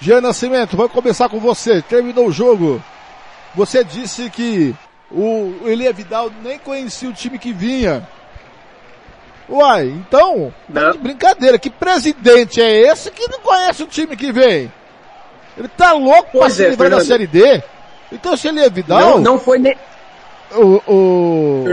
Jean Nascimento, vai começar com você. Terminou o jogo. Você disse que o Elia Vidal nem conhecia o time que vinha. Uai, então, tá de brincadeira. Que presidente é esse que não conhece o time que vem? Ele tá louco pois pra se é, livrar da Série D? Então se ele é Vidal... Não, não foi... Ne... O, o...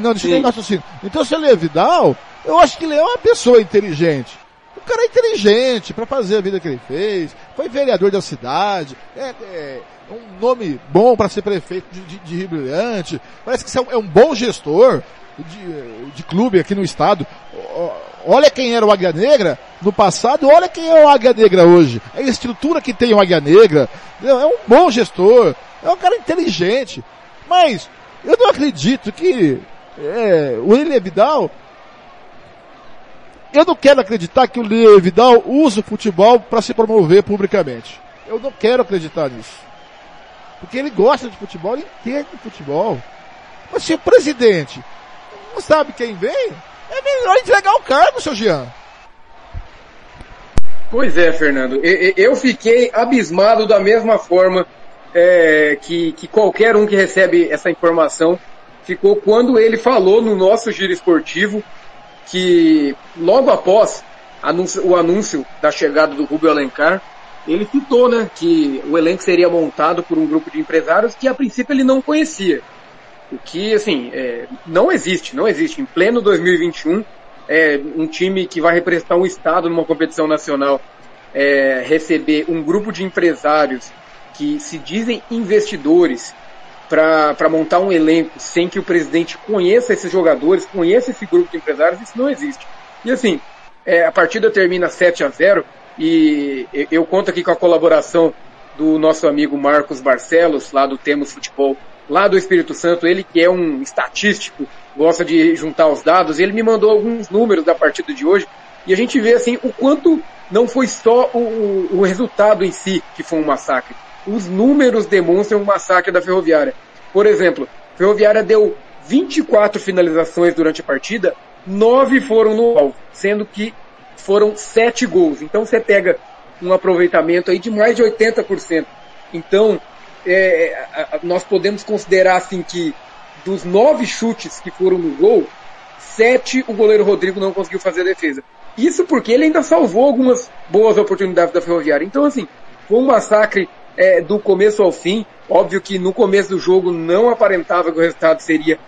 Não, deixa eu raciocínio. Então se ele é Vidal, eu acho que ele é uma pessoa inteligente. O cara é inteligente para fazer a vida que ele fez, foi vereador da cidade, é, é um nome bom para ser prefeito de, de, de Rio Brilhante, parece que é um, é um bom gestor de, de clube aqui no estado. Olha quem era o Águia Negra no passado, olha quem é o Águia Negra hoje. A estrutura que tem o Águia Negra. É um bom gestor, é um cara inteligente. Mas eu não acredito que é, o William Vidal eu não quero acreditar que o William Vidal usa o futebol para se promover publicamente. Eu não quero acreditar nisso. Porque ele gosta de futebol, ele entende de futebol. Mas se o presidente não sabe quem vem, é melhor entregar o cargo, seu Jean. Pois é, Fernando. Eu fiquei abismado da mesma forma é, que, que qualquer um que recebe essa informação ficou quando ele falou no nosso giro esportivo que logo após o anúncio da chegada do Rubio Alencar, ele citou né, que o elenco seria montado por um grupo de empresários que a princípio ele não conhecia. O que, assim, é, não existe, não existe. Em pleno 2021, é, um time que vai representar um estado numa competição nacional é, receber um grupo de empresários que se dizem investidores para montar um elenco sem que o presidente conheça esses jogadores, conheça esse grupo de empresários, isso não existe. E assim, é, a partida termina 7 a 0 e eu conto aqui com a colaboração do nosso amigo Marcos Barcelos, lá do Temos Futebol lá do Espírito Santo, ele que é um estatístico, gosta de juntar os dados, ele me mandou alguns números da partida de hoje, e a gente vê assim o quanto não foi só o, o resultado em si que foi um massacre. Os números demonstram um massacre da Ferroviária. Por exemplo, a Ferroviária deu 24 finalizações durante a partida, 9 foram no alvo, sendo que foram 7 gols. Então você pega um aproveitamento aí de mais de 80%. Então, é, nós podemos considerar assim que dos nove chutes que foram no gol, sete o goleiro Rodrigo não conseguiu fazer a defesa. Isso porque ele ainda salvou algumas boas oportunidades da Ferroviária. Então, assim, foi um massacre é, do começo ao fim. Óbvio que no começo do jogo não aparentava que o resultado seria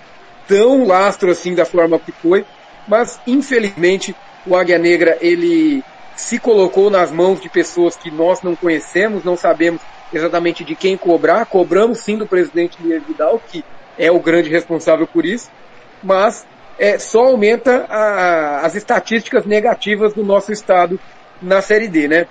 tão lastro assim da forma que foi, mas infelizmente o Águia Negra ele se colocou nas mãos de pessoas que nós não conhecemos, não sabemos exatamente de quem cobrar. Cobramos sim do presidente Luiz Vidal, que é o grande responsável por isso, mas é, só aumenta a, as estatísticas negativas do nosso estado na Série D, né?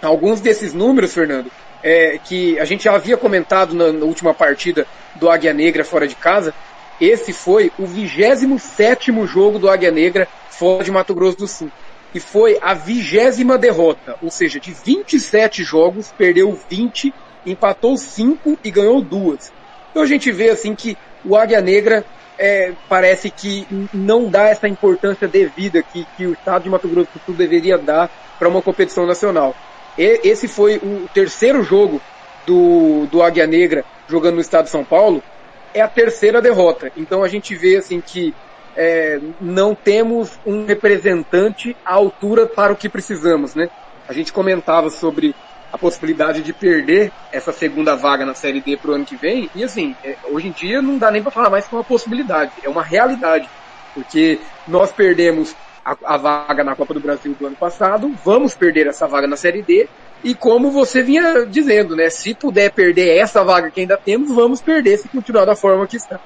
Alguns desses números, Fernando, é, que a gente já havia comentado na, na, última partida do Águia Negra fora de casa, esse foi o 27 jogo do Águia Negra fora de Mato Grosso do Sul e foi a vigésima derrota, ou seja, de 27 jogos, perdeu 20, empatou 5 e ganhou duas. Então a gente vê assim que o Águia Negra é, parece que não dá essa importância devida que, que o Estado de Mato Grosso do Sul deveria dar para uma competição nacional. Esse foi o terceiro jogo do, do Águia Negra jogando no Estado de São Paulo, é a terceira derrota. Então a gente vê assim que é, não temos um representante à altura para o que precisamos, né? A gente comentava sobre a possibilidade de perder essa segunda vaga na Série D para o ano que vem, e assim, é, hoje em dia não dá nem para falar mais que é uma possibilidade, é uma realidade, porque nós perdemos a, a, vaga na Copa do Brasil do ano passado, vamos perder essa vaga na Série D, e como você vinha dizendo, né, se puder perder essa vaga que ainda temos, vamos perder se continuar da forma que está.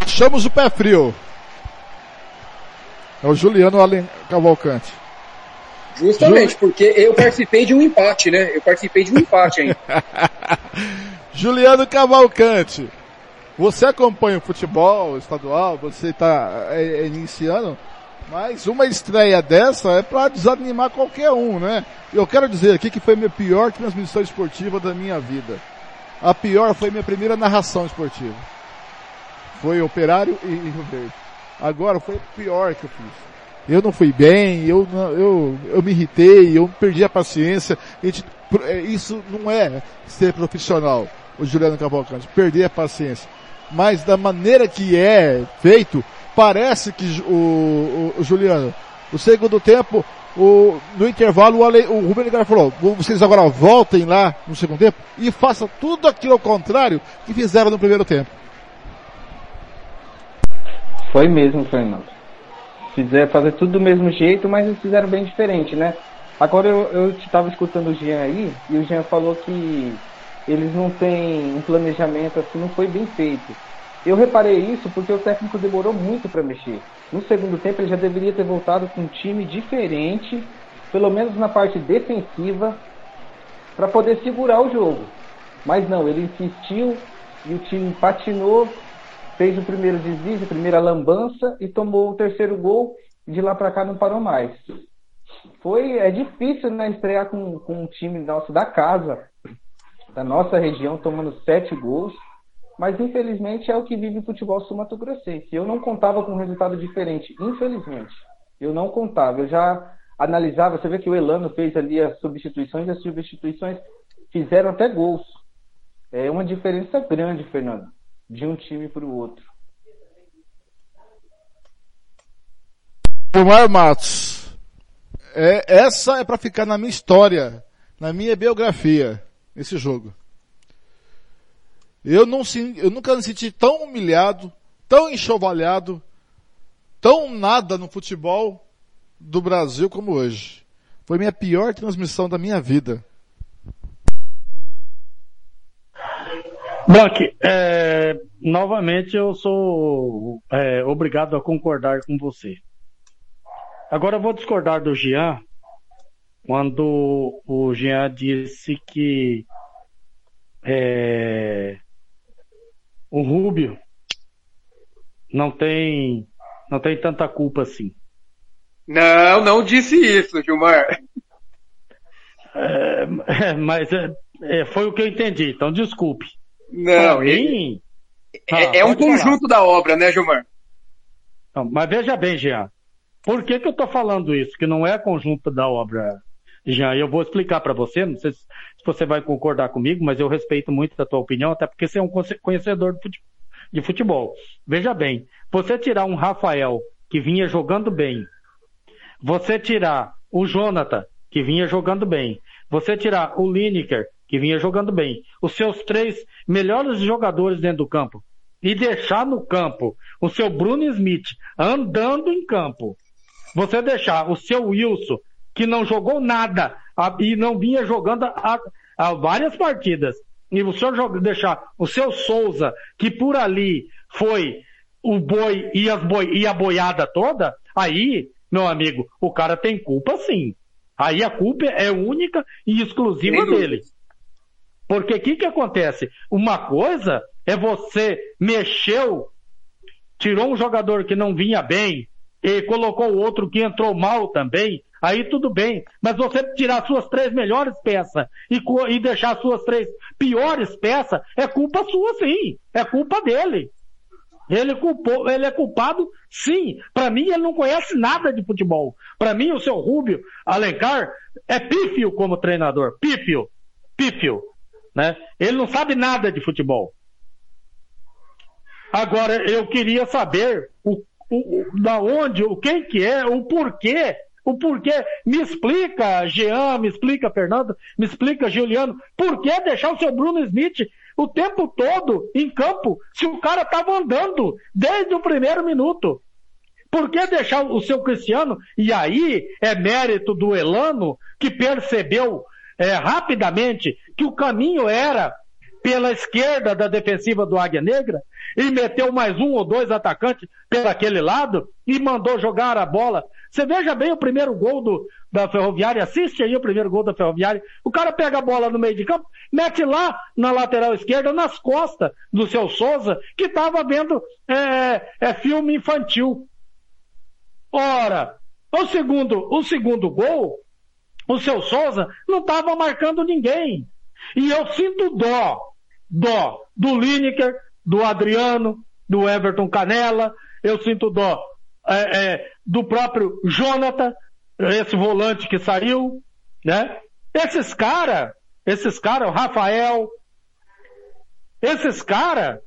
Achamos o pé frio. É o Juliano Allen Cavalcante. Justamente, Ju... porque eu participei de um empate, né? Eu participei de um empate ainda. Juliano Cavalcante, você acompanha o futebol estadual, você está é, é, iniciando, mas uma estreia dessa é para desanimar qualquer um, né? Eu quero dizer aqui que foi minha pior transmissão esportiva da minha vida. A pior foi minha primeira narração esportiva. Foi Operário e Rio Verde. Agora foi a pior que eu fiz. Eu não fui bem, eu, eu, eu me irritei, eu perdi a paciência. É, isso não é ser profissional, o Juliano Cavalcante, perder a paciência. Mas da maneira que é feito, parece que o, o, o Juliano, o segundo tempo, o, no intervalo, o, Ale, o Rubem Ligar falou, vocês agora voltem lá no segundo tempo e façam tudo aquilo ao contrário que fizeram no primeiro tempo. Foi mesmo, Fernando. Fizer fazer tudo do mesmo jeito, mas eles fizeram bem diferente, né? Agora eu estava escutando o Jean aí, e o Jean falou que eles não têm um planejamento assim, não foi bem feito. Eu reparei isso porque o técnico demorou muito para mexer. No segundo tempo, ele já deveria ter voltado com um time diferente, pelo menos na parte defensiva, para poder segurar o jogo. Mas não, ele insistiu e o time patinou, fez o primeiro desvio, a primeira lambança e tomou o terceiro gol. E de lá para cá não parou mais. Foi é difícil né, estrear com, com um time nosso da casa, da nossa região, tomando sete gols mas infelizmente é o que vive o futebol sul-mato-grossense. Eu não contava com um resultado diferente, infelizmente. Eu não contava. Eu já analisava, você vê que o Elano fez ali as substituições as substituições fizeram até gols. É uma diferença grande, Fernando, de um time para o outro. Omar Matos, é, essa é para ficar na minha história, na minha biografia, esse jogo. Eu, não, eu nunca me senti tão humilhado, tão enxovalhado, tão nada no futebol do Brasil como hoje. Foi minha pior transmissão da minha vida. Buck, é, novamente eu sou é, obrigado a concordar com você. Agora eu vou discordar do Jean, quando o Jean disse que é, o Rubio não tem não tem tanta culpa assim. Não, não disse isso, Gilmar. É, é mas é, é, foi o que eu entendi, então desculpe. Não, mim, é, ah, é um conjunto falar. da obra, né, Gilmar? Não, mas veja bem, Jean, por que, que eu estou falando isso? Que não é conjunto da obra, Jean? Eu vou explicar para você, não sei se se você vai concordar comigo, mas eu respeito muito a tua opinião, até porque você é um conhecedor de futebol. Veja bem, você tirar um Rafael que vinha jogando bem, você tirar o Jonathan que vinha jogando bem, você tirar o Lineker que vinha jogando bem, os seus três melhores jogadores dentro do campo e deixar no campo o seu Bruno Smith andando em campo, você deixar o seu Wilson que não jogou nada e não vinha jogando há, há várias partidas, e o senhor joga, deixar o seu Souza, que por ali foi o boi e, as boi, e a boiada toda, aí, meu amigo, o cara tem culpa sim. Aí a culpa é única e exclusiva dele. Porque o que, que acontece? Uma coisa é você mexeu, tirou um jogador que não vinha bem e colocou outro que entrou mal também, Aí tudo bem. Mas você tirar suas três melhores peças e, e deixar suas três piores peças, é culpa sua sim. É culpa dele. Ele, culpou, ele é culpado, sim. Para mim, ele não conhece nada de futebol. Para mim, o seu Rubio Alencar é pífio como treinador. Pífio. Pífio. Né? Ele não sabe nada de futebol. Agora, eu queria saber o, o, da onde, o quem que é, o porquê o porquê. Me explica, Jean, me explica, Fernando, me explica, Juliano, por que deixar o seu Bruno Smith o tempo todo em campo se o cara estava andando desde o primeiro minuto? Por que deixar o seu Cristiano? E aí é mérito do Elano que percebeu é, rapidamente que o caminho era pela esquerda da defensiva do Águia Negra e meteu mais um ou dois atacantes pelo aquele lado e mandou jogar a bola Você veja bem o primeiro gol do, da Ferroviária, assiste aí o primeiro gol da Ferroviária. O cara pega a bola no meio de campo, mete lá na lateral esquerda, nas costas do seu Souza, que estava vendo é, é, filme infantil. Ora, o segundo, o segundo gol, o seu Souza não estava marcando ninguém. E eu sinto dó, dó do Lineker, do Adriano, do Everton Canela, eu sinto dó é, é, do próprio Jonathan, esse volante que saiu, né? Esses caras, esses caras, o Rafael, esses caras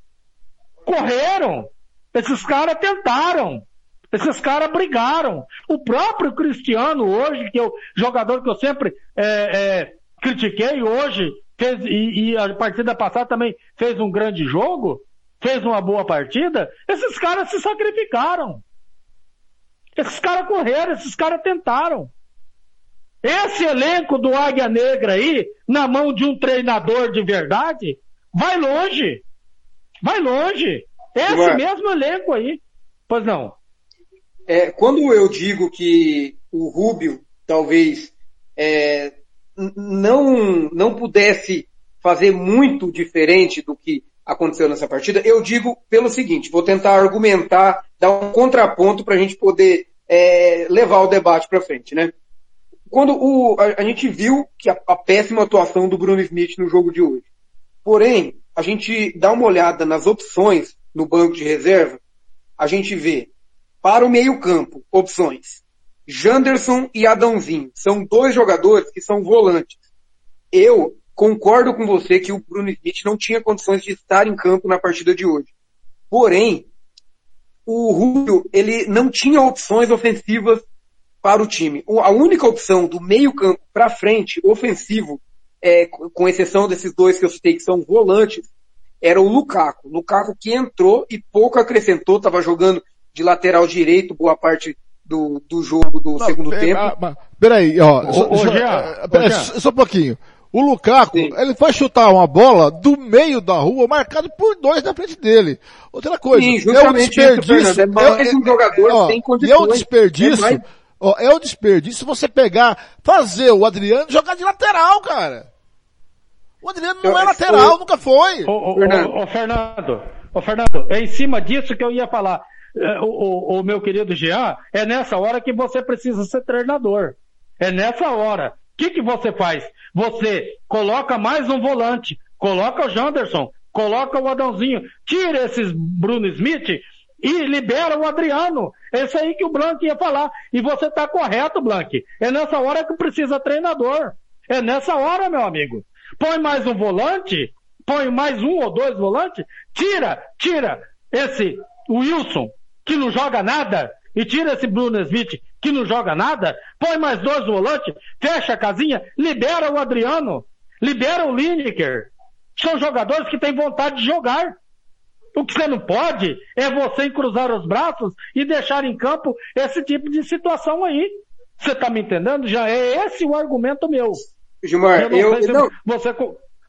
correram, esses caras tentaram, esses caras brigaram. O próprio Cristiano hoje, que é o jogador que eu sempre é, é, critiquei, hoje fez, e, e a partida passada também fez um grande jogo, fez uma boa partida, esses caras se sacrificaram. Esses caras correram, esses caras tentaram. Esse elenco do Águia Negra aí, na mão de um treinador de verdade, vai longe. Vai longe. Esse mesmo elenco aí. Pois não. É, quando eu digo que o Rubio talvez é, não, não pudesse fazer muito diferente do que aconteceu nessa partida, eu digo pelo seguinte, vou tentar argumentar, dar um contraponto para a gente poder é, levar o debate para frente, né? Quando o, a, a gente viu que a, a, péssima atuação do Bruno Smith no jogo de hoje. Porém, a gente dá uma olhada nas opções no banco de reserva, a gente vê para o meio campo, opções. Janderson e Adãozinho. São dois jogadores que são volantes. Eu concordo com você que o Bruno Smith não tinha condições de estar em campo na partida de hoje. Porém, o Rubio, ele não tinha opções ofensivas para o time. A única opção do meio campo para frente, ofensivo, é, com exceção desses dois que eu citei que são volantes, era o Lukaku. Lukaku que entrou e pouco acrescentou, estava jogando de lateral direito boa parte do, do jogo do não, segundo tempo. Ah, peraí, ó, só, só, só um pouquinho. O Lukaku, Sim. ele foi chutar uma bola do meio da rua, marcado por dois na frente dele. Outra coisa, Sim, é um desperdício. É mais é, um jogador ó, sem condições. É um desperdício, é, mais... ó, é um desperdício você pegar, fazer o Adriano jogar de lateral, cara. O Adriano não eu, é lateral, eu... nunca foi. Ô, ô, Fernando. Ô, Fernando, ô, Fernando, é em cima disso que eu ia falar. É, o, o, o meu querido Jean, é nessa hora que você precisa ser treinador. É nessa hora. O que, que você faz? Você coloca mais um volante, coloca o Janderson, coloca o Adãozinho, tira esses Bruno Smith e libera o Adriano. Isso aí que o Blank ia falar. E você está correto, Blank. É nessa hora que precisa treinador. É nessa hora, meu amigo. Põe mais um volante, põe mais um ou dois volantes, tira, tira esse Wilson, que não joga nada, e tira esse Bruno Smith, que não joga nada, põe mais dois volantes, fecha a casinha, libera o Adriano, libera o Lineker. São jogadores que têm vontade de jogar. O que você não pode é você cruzar os braços e deixar em campo esse tipo de situação aí. Você está me entendendo? Já é esse o argumento meu. Gilmar, eu, não eu se não, você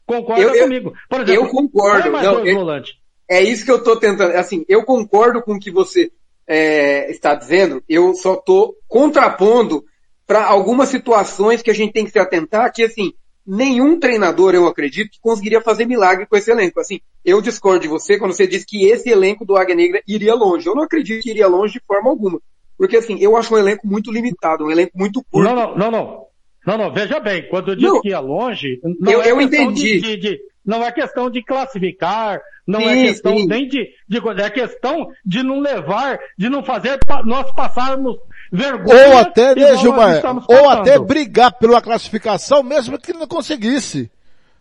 concorda eu, comigo. Por exemplo, eu concordo. Não, eu, é isso que eu estou tentando. Assim, eu concordo com o que você é, está dizendo, eu só estou contrapondo para algumas situações que a gente tem que se atentar, que assim, nenhum treinador, eu acredito, que conseguiria fazer milagre com esse elenco. Assim, eu discordo de você quando você diz que esse elenco do Águia Negra iria longe. Eu não acredito que iria longe de forma alguma. Porque assim, eu acho um elenco muito limitado, um elenco muito curto. Não, não, não, não. Não, não, veja bem, quando eu disse não, que ia longe, não eu, é eu entendi. De, de, de, não é questão de classificar, não é sim, é questão sim. nem de, de é questão de não levar, de não fazer nós passarmos vergonha. Ou até, né, Gilmar, ou até brigar pela classificação, mesmo que não conseguisse.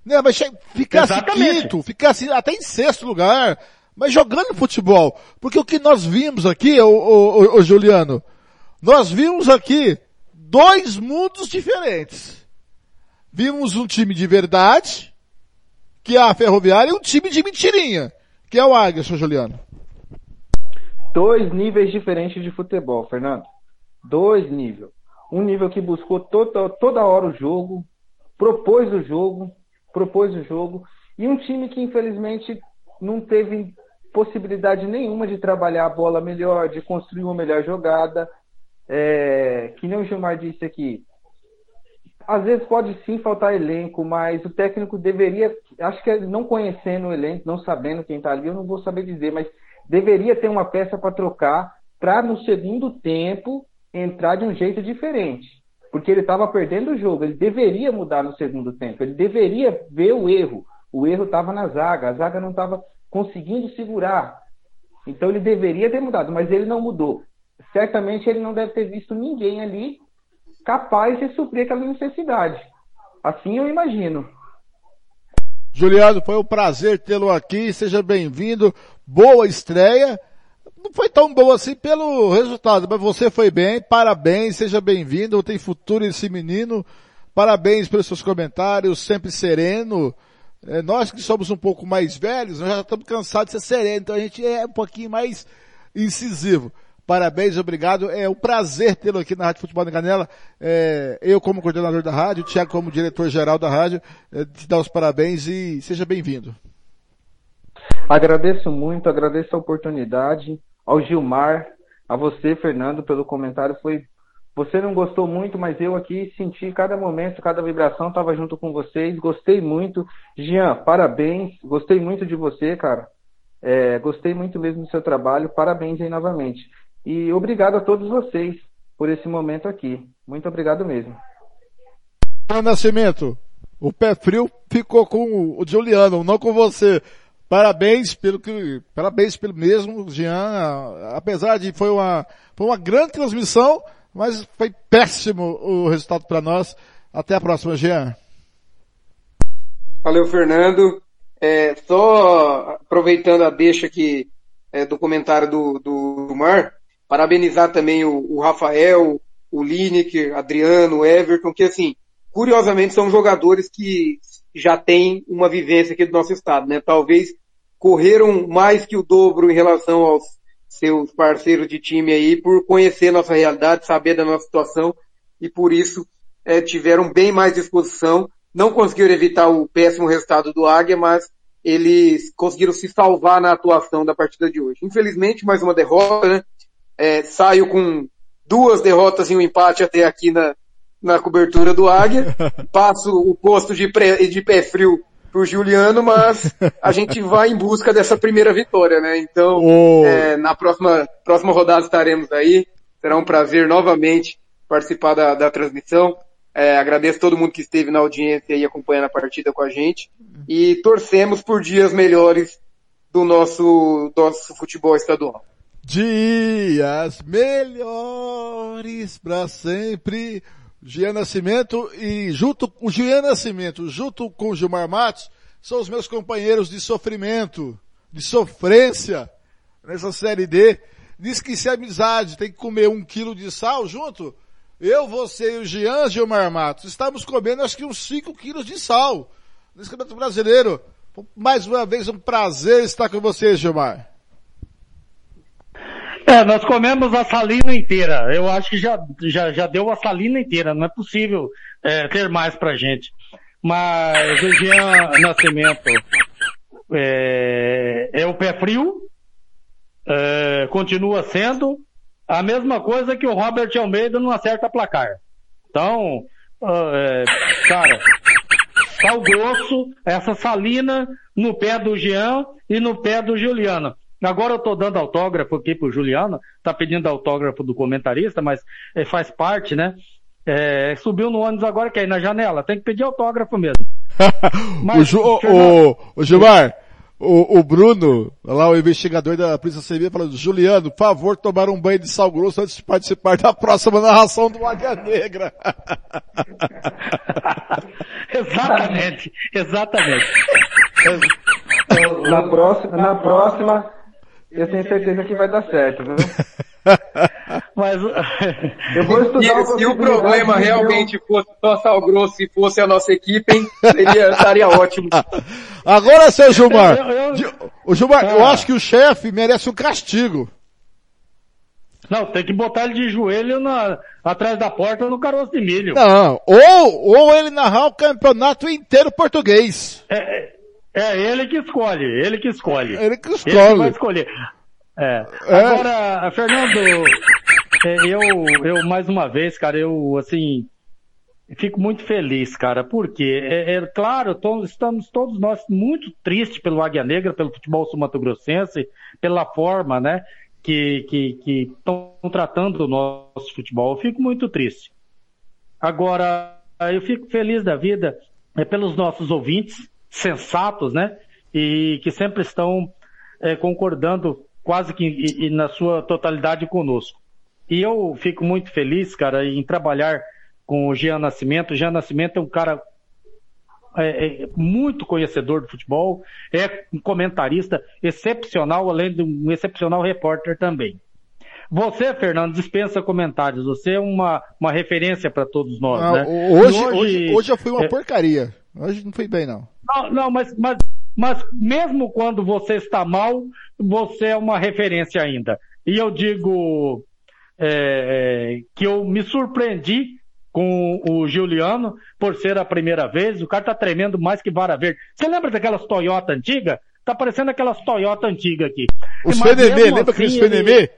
Né, mas ficasse Exatamente. quinto, ficasse até em sexto lugar, mas jogando futebol. Porque o que nós vimos aqui, o, o, o Juliano, nós vimos aqui dois mundos diferentes. Vimos um time de verdade, que é a Ferroviária, e um time de mentirinha, que é o Águia, seu Juliano. Dois níveis diferentes de futebol, Fernando. Dois níveis. Um nível que buscou toda, toda hora o jogo, propôs o jogo, propôs o jogo, e um time que infelizmente não teve possibilidade nenhuma de trabalhar a bola melhor, de construir uma melhor jogada. é, que nem o Gilmar disse aqui, às vezes pode sim faltar elenco, mas o técnico deveria, acho que não conhecendo o elenco, não sabendo quem está ali, eu não vou saber dizer, mas deveria ter uma peça para trocar para no segundo tempo entrar de um jeito diferente. Porque ele estava perdendo o jogo, ele deveria mudar no segundo tempo, ele deveria ver o erro. O erro estava na zaga, a zaga não estava conseguindo segurar. Então ele deveria ter mudado, mas ele não mudou. Certamente ele não deve ter visto ninguém ali capaz de suprir aquela necessidade. Assim eu imagino. Juliano, foi um prazer tê-lo aqui, seja bem-vindo, boa estreia. Não foi tão boa assim pelo resultado, mas você foi bem, parabéns, seja bem-vindo, tem futuro esse menino, parabéns pelos seus comentários, sempre sereno. É, nós que somos um pouco mais velhos, nós já estamos cansados de ser sereno, então a gente é um pouquinho mais incisivo. Parabéns, obrigado. É um prazer tê-lo aqui na Rádio Futebol da Canela. É, eu como coordenador da rádio, o Tiago como diretor-geral da rádio, é, te dar os parabéns e seja bem-vindo. Agradeço muito, agradeço a oportunidade, ao Gilmar, a você, Fernando, pelo comentário. Foi, você não gostou muito, mas eu aqui senti cada momento, cada vibração, estava junto com vocês, gostei muito. Jean, parabéns, gostei muito de você, cara. É, gostei muito mesmo do seu trabalho, parabéns aí novamente. E obrigado a todos vocês por esse momento aqui. Muito obrigado mesmo. Nascimento, o pé frio ficou com o Juliano, não com você. Parabéns pelo que, parabéns pelo mesmo, Jean. Apesar de foi uma, foi uma grande transmissão, mas foi péssimo o resultado para nós. Até a próxima, Jean. Valeu, Fernando. É, só aproveitando a deixa aqui é, do comentário do, do Mar, Parabenizar também o, o Rafael, o Lineker, Adriano, Everton, que assim, curiosamente são jogadores que já têm uma vivência aqui do nosso estado, né? Talvez correram mais que o dobro em relação aos seus parceiros de time aí por conhecer nossa realidade, saber da nossa situação e por isso é, tiveram bem mais disposição. Não conseguiram evitar o péssimo resultado do Águia, mas eles conseguiram se salvar na atuação da partida de hoje. Infelizmente, mais uma derrota, né? É, saio com duas derrotas e um empate até aqui na, na cobertura do Águia. Passo o posto de, pré, de pé frio pro Juliano, mas a gente vai em busca dessa primeira vitória, né? Então, oh. é, na próxima, próxima rodada estaremos aí. Será um prazer novamente participar da, da transmissão. É, agradeço todo mundo que esteve na audiência e acompanhando a partida com a gente. E torcemos por dias melhores do nosso, nosso futebol estadual. Dias melhores para sempre. Gian Nascimento e junto o Gian Nascimento, junto com Gilmar Matos, são os meus companheiros de sofrimento, de sofrência nessa série D. Diz que se é amizade tem que comer um quilo de sal junto, eu, você e o Gian Gilmar Matos estamos comendo acho que uns 5 quilos de sal nesse campeonato brasileiro. Mais uma vez um prazer estar com você, Gilmar. É, nós comemos a salina inteira. Eu acho que já, já, já deu a salina inteira. Não é possível é, ter mais pra gente. Mas o Jean Nascimento é, é o pé frio, é, continua sendo a mesma coisa que o Robert Almeida não acerta placar. Então, é, cara, sal grosso, essa salina no pé do Jean e no pé do Juliano. Agora eu estou dando autógrafo aqui pro Juliano, tá pedindo autógrafo do comentarista, mas é, faz parte, né? É, subiu no ônibus agora, quer ir na janela, tem que pedir autógrafo mesmo. mas, o, Ju, o, o, Gilmar, o, o, Bruno, lá o investigador da Polícia Civil, falando, Juliano, por favor, tomar um banho de sal grosso antes de participar da próxima narração do Águia Negra. exatamente, exatamente. Na próxima, na próxima, eu tenho certeza que vai dar certo, viu? Mas eu vou estudar e, se o problema realmente fosse só sal grosso e fosse a nossa equipe, hein, seria, estaria ótimo. Agora, seu Gilmar, eu, eu, o Gilmar, ah. eu acho que o chefe merece um castigo. Não, tem que botar ele de joelho na, atrás da porta no caroço de milho. Não, ou, ou ele narrar o campeonato inteiro português. É, é ele que escolhe, ele que escolhe. Ele que escolhe. Ele que vai escolher. É. é. Agora, Fernando, eu, eu, mais uma vez, cara, eu, assim, fico muito feliz, cara, porque, é, é claro, estamos todos nós muito tristes pelo Águia Negra, pelo futebol sul-mato-grossense, pela forma, né, que estão que, tratando o nosso futebol. Eu fico muito triste. Agora, eu fico feliz da vida é, pelos nossos ouvintes, sensatos, né, e que sempre estão é, concordando quase que e, e na sua totalidade conosco. E eu fico muito feliz, cara, em trabalhar com o Jean Nascimento. O Jean Nascimento é um cara é, é muito conhecedor do futebol, é um comentarista excepcional, além de um excepcional repórter também. Você, Fernando, dispensa comentários. Você é uma, uma referência para todos nós, ah, né? Hoje, hoje, hoje, hoje já foi uma é... porcaria. Hoje não foi bem, não. Não, não mas, mas, mas mesmo quando você está mal, você é uma referência ainda. E eu digo é, é, que eu me surpreendi com o Juliano por ser a primeira vez. O cara tá tremendo mais que vara verde. Você lembra daquelas Toyota antiga? Tá parecendo aquelas Toyota antiga aqui. Os Fenemê, lembra assim, aqueles Fenemê? Ele...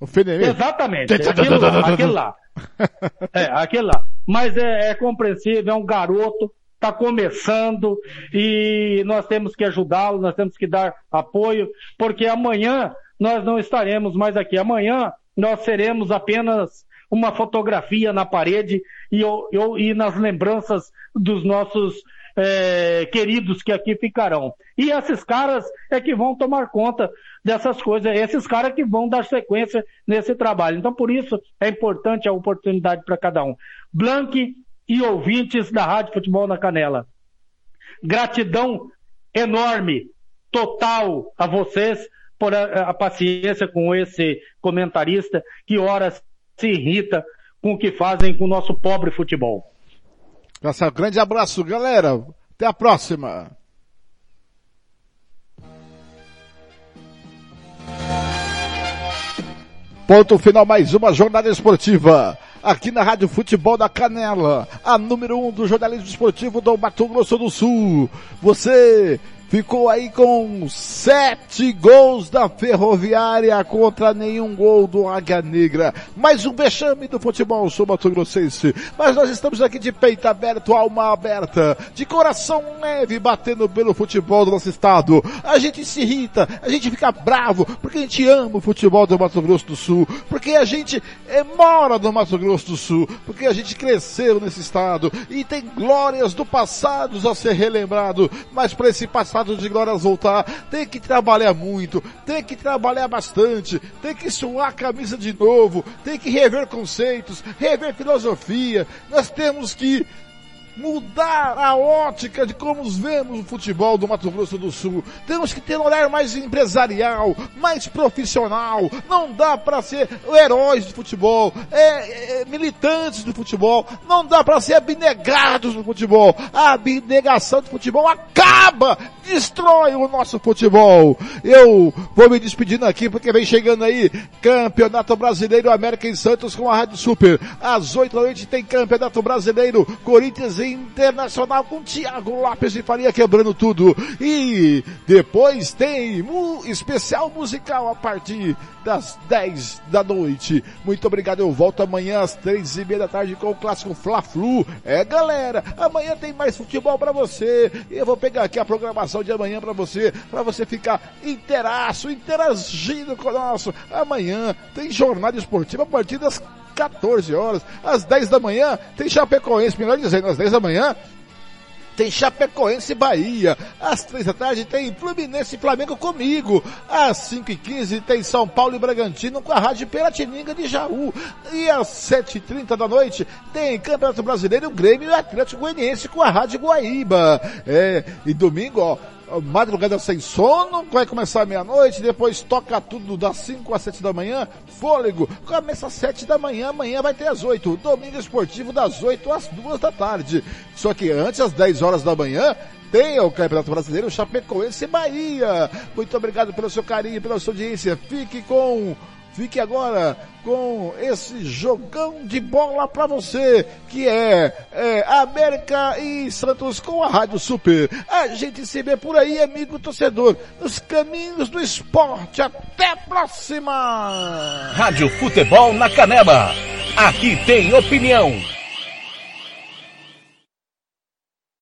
O Fenemê? Exatamente. aquilo, aquele lá. É, aquele lá. Mas é, é compreensível, é um garoto, está começando e nós temos que ajudá-lo, nós temos que dar apoio, porque amanhã nós não estaremos mais aqui. Amanhã nós seremos apenas uma fotografia na parede e, eu, e nas lembranças dos nossos é, queridos que aqui ficarão. E esses caras é que vão tomar conta dessas coisas, esses caras que vão dar sequência nesse trabalho. Então, por isso, é importante a oportunidade para cada um. Blank e ouvintes da Rádio Futebol na Canela. Gratidão enorme, total a vocês por a, a paciência com esse comentarista que horas se irrita com o que fazem com o nosso pobre futebol. Nossa, grande abraço, galera. Até a próxima. Ponto final, mais uma jornada esportiva. Aqui na Rádio Futebol da Canela, a número um do jornalismo esportivo do Mato Grosso do Sul. Você ficou aí com sete gols da Ferroviária contra nenhum gol do Águia Negra. Mais um vexame do futebol sul-mato-grossense. Mas nós estamos aqui de peito aberto, alma aberta, de coração leve, batendo pelo futebol do nosso estado. A gente se irrita, a gente fica bravo, porque a gente ama o futebol do Mato Grosso do Sul, porque a gente é, mora no Mato Grosso do Sul, porque a gente cresceu nesse estado e tem glórias do passado a ser relembrado, mas para esse passado de glórias voltar, tem que trabalhar muito, tem que trabalhar bastante, tem que suar a camisa de novo, tem que rever conceitos, rever filosofia. Nós temos que mudar a ótica de como vemos o futebol do Mato Grosso do Sul. Temos que ter um olhar mais empresarial, mais profissional. Não dá para ser heróis do futebol, é, é, militantes do futebol. Não dá para ser abnegados do futebol. A abnegação do futebol acaba, destrói o nosso futebol. Eu vou me despedindo aqui porque vem chegando aí Campeonato Brasileiro América em Santos com a Rádio Super. Às oito da noite tem Campeonato Brasileiro Corinthians Internacional com Thiago Lopes e Faria quebrando tudo. E depois tem um especial musical a partir das 10 da noite. Muito obrigado, eu volto amanhã às três e meia da tarde com o clássico Fla-Flu. É galera, amanhã tem mais futebol para você. Eu vou pegar aqui a programação de amanhã para você, para você ficar interaço, interagindo conosco. Amanhã tem jornada esportiva a partir das 14 horas. Às 10 da manhã tem Chapecoense, melhor dizendo, às 10 da manhã tem Chapecoense e Bahia. Às três da tarde tem Fluminense e Flamengo comigo. Às cinco e quinze tem São Paulo e Bragantino com a Rádio Peratininga de Jaú. E às sete e trinta da noite tem Campeonato Brasileiro, Grêmio e Atlético Goianiense com a Rádio Guaíba. É, e domingo, ó, madrugada sem sono, vai começar meia-noite, depois toca tudo das 5 às 7 da manhã, fôlego, começa às 7 da manhã, amanhã vai ter às 8, domingo esportivo das 8 às 2 da tarde. Só que antes, às 10 horas da manhã, tem o Campeonato Brasileiro Chapecoense e Bahia. Muito obrigado pelo seu carinho, pela sua audiência. Fique com Fique agora com esse jogão de bola para você, que é, é, América e Santos com a Rádio Super. A gente se vê por aí, amigo torcedor, nos caminhos do esporte. Até a próxima! Rádio Futebol na Canela. Aqui tem opinião.